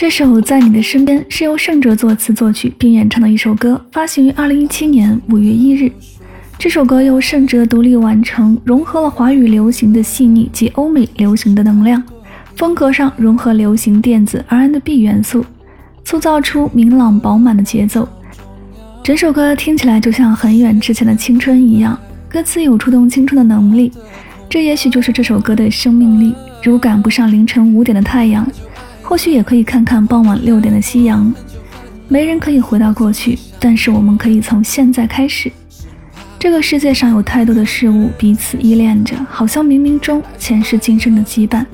这首《在你的身边》是由盛哲作词作曲并演唱的一首歌，发行于二零一七年五月一日。这首歌由盛哲独立完成，融合了华语流行的细腻及欧美流行的能量，风格上融合流行电子 R&B 元素，塑造出明朗饱满的节奏。整首歌听起来就像很远之前的青春一样，歌词有触动青春的能力，这也许就是这首歌的生命力。如赶不上凌晨五点的太阳。或许也可以看看傍晚六点的夕阳。没人可以回到过去，但是我们可以从现在开始。这个世界上有太多的事物彼此依恋着，好像冥冥中前世今生的羁绊，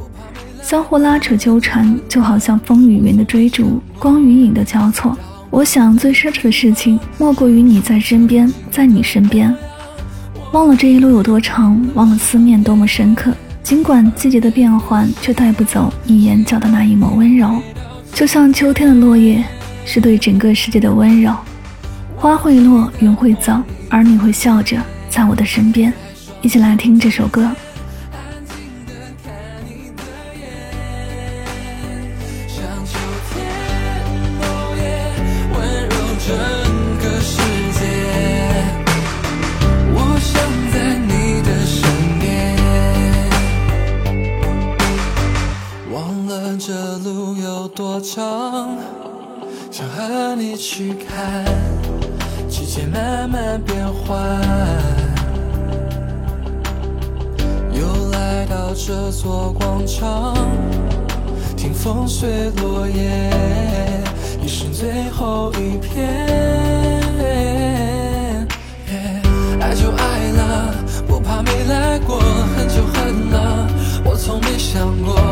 相互拉扯纠缠，就好像风与云的追逐，光与影的交错。我想最奢侈的事情，莫过于你在身边，在你身边。忘了这一路有多长，忘了思念多么深刻。尽管季节的变换，却带不走你眼角的那一抹温柔，就像秋天的落叶，是对整个世界的温柔。花会落，云会走，而你会笑着在我的身边。一起来听这首歌。忘了这路有多长？想和你去看季节慢慢变换。又来到这座广场，听风随落叶，一生最后一片。爱就爱了，不怕没来过。恨就恨了，我从没想过。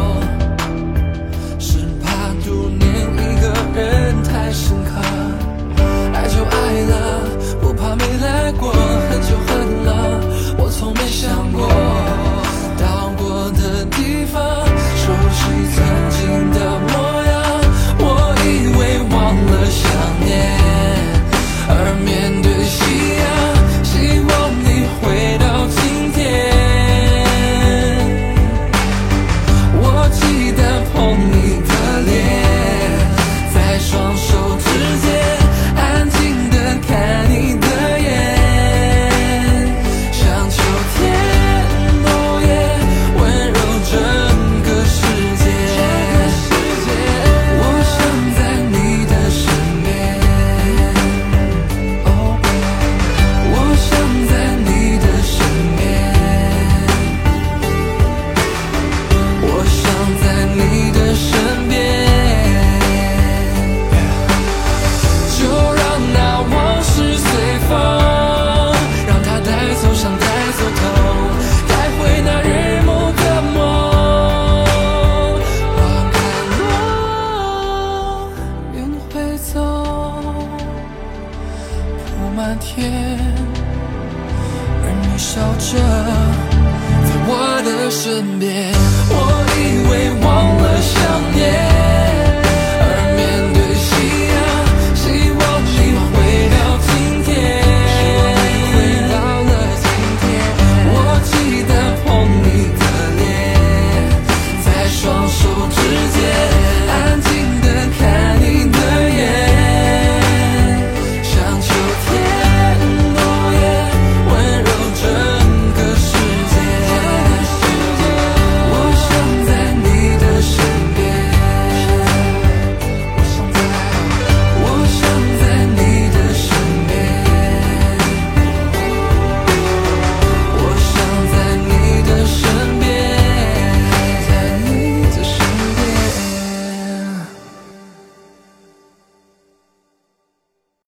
笑着在我的身边我以为忘了想念。